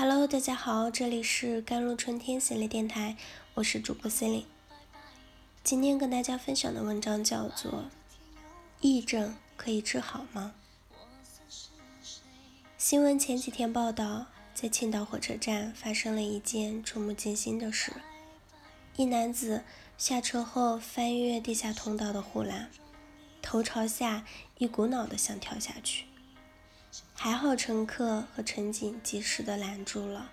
Hello，大家好，这里是甘露春天心理电台，我是主播 Celine。今天跟大家分享的文章叫做《癔症可以治好吗》。新闻前几天报道，在青岛火车站发生了一件触目惊心的事：一男子下车后翻越地下通道的护栏，头朝下，一股脑的想跳下去。还好乘客和乘警及时的拦住了，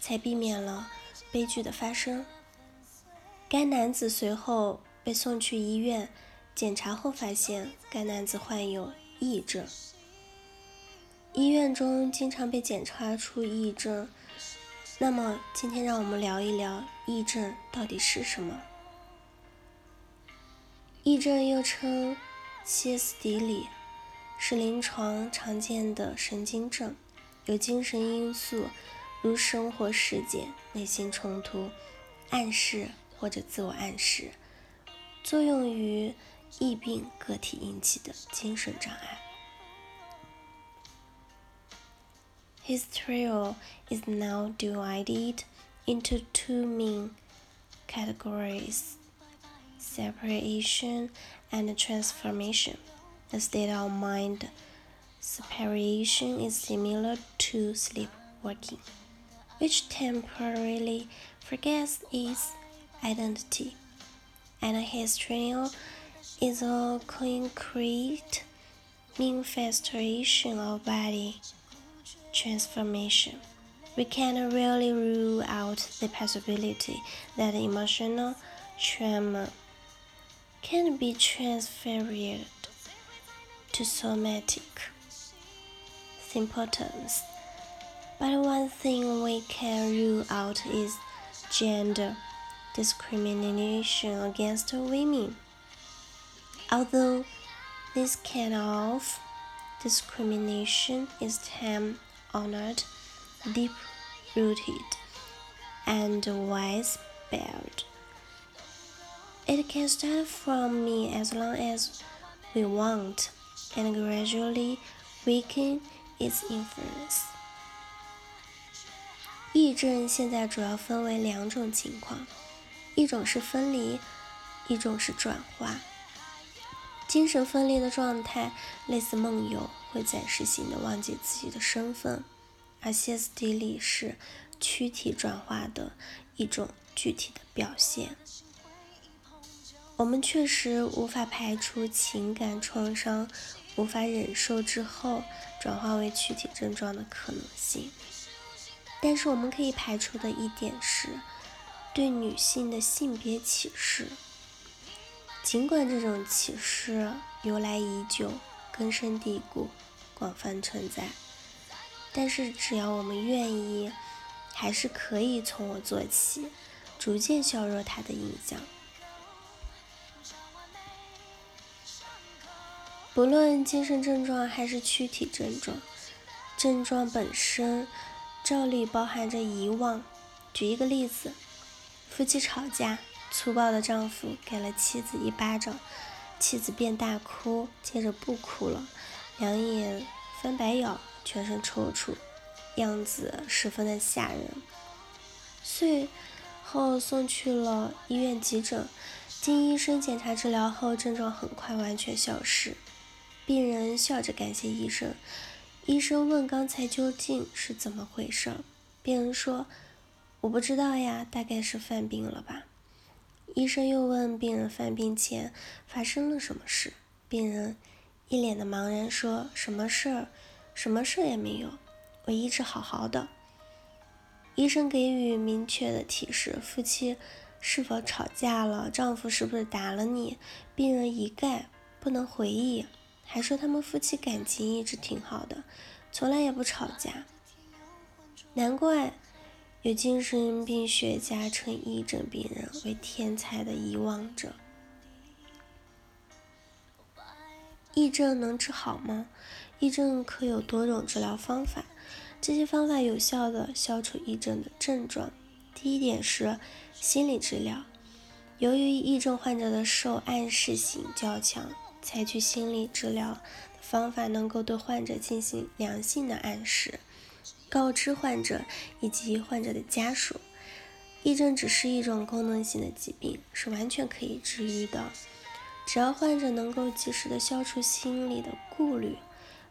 才避免了悲剧的发生。该男子随后被送去医院检查后，发现该男子患有癔症。医院中经常被检查出癔症，那么今天让我们聊一聊癔症到底是什么？癔症又称歇斯底里。是临床常见的神经症，有精神因素，如生活事件、内心冲突、暗示或者自我暗示，作用于疫病个体引起的精神障碍。Hysteria is now divided into two main categories: separation and transformation. The state of mind separation is similar to sleepwalking, which temporarily forgets its identity, and hysteria is a concrete manifestation of body transformation. We can really rule out the possibility that emotional trauma can be transferred to somatic symptoms. But one thing we can rule out is gender discrimination against women. Although this kind of discrimination is time honored, deep rooted, and widespread, it can start from me as long as we want and gradually weaken its influence. 癔症现在主要分为两种情况，一种是分离，一种是转化。精神分裂的状态类似梦游，会暂时性的忘记自己的身份；而歇斯底里是躯体转化的一种具体的表现。我们确实无法排除情感创伤。无法忍受之后转化为躯体症状的可能性，但是我们可以排除的一点是，对女性的性别歧视。尽管这种歧视由来已久、根深蒂固、广泛存在，但是只要我们愿意，还是可以从我做起，逐渐削弱它的影响。不论精神症状还是躯体症状，症状本身照例包含着遗忘。举一个例子，夫妻吵架，粗暴的丈夫给了妻子一巴掌，妻子便大哭，接着不哭了，两眼翻白眼，全身抽搐，样子十分的吓人。随后送去了医院急诊，经医生检查治疗后，症状很快完全消失。病人笑着感谢医生。医生问：“刚才究竟是怎么回事？”病人说：“我不知道呀，大概是犯病了吧。”医生又问病人：“犯病前发生了什么事？”病人一脸的茫然说：“什么事儿？什么事儿也没有，我一直好好的。”医生给予明确的提示：夫妻是否吵架了？丈夫是不是打了你？病人一概不能回忆。还说他们夫妻感情一直挺好的，从来也不吵架。难怪有精神病学家称抑郁症病人为天才的遗忘者。抑郁症能治好吗？抑郁症可有多种治疗方法，这些方法有效的消除抑郁症的症状。第一点是心理治疗，由于抑郁症患者的受暗示性较强。采取心理治疗方法，能够对患者进行良性的暗示，告知患者以及患者的家属。抑郁症只是一种功能性的疾病，是完全可以治愈的。只要患者能够及时的消除心理的顾虑，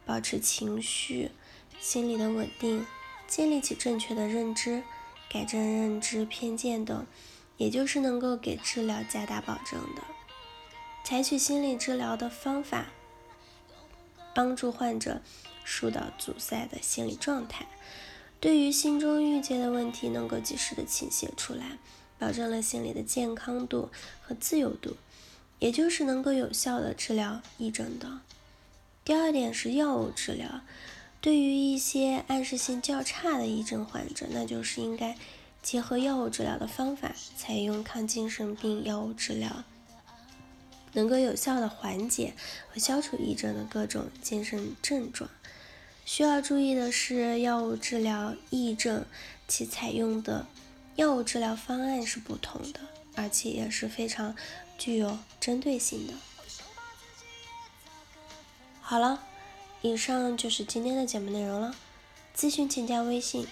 保持情绪、心理的稳定，建立起正确的认知，改正认知偏见等，也就是能够给治疗加大保证的。采取心理治疗的方法，帮助患者疏导阻塞的心理状态。对于心中郁结的问题，能够及时的倾泻出来，保证了心理的健康度和自由度，也就是能够有效的治疗癔症的。第二点是药物治疗，对于一些暗示性较差的癔症患者，那就是应该结合药物治疗的方法，采用抗精神病药物治疗，能够有效的缓解和消除抑郁症的各种精神症状。需要注意的是，药物治疗抑郁症，其采用的药物治疗方案是不同的，而且也是非常具有针对性的。好了，以上就是今天的节目内容了。咨询请加微信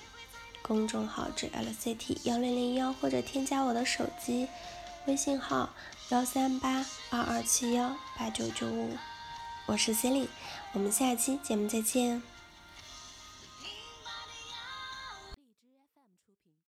公众号至 LCT 幺零零幺，或者添加我的手机微信号幺三八二二七幺八九九五，我是 c e l i n e 我们下期节目再见。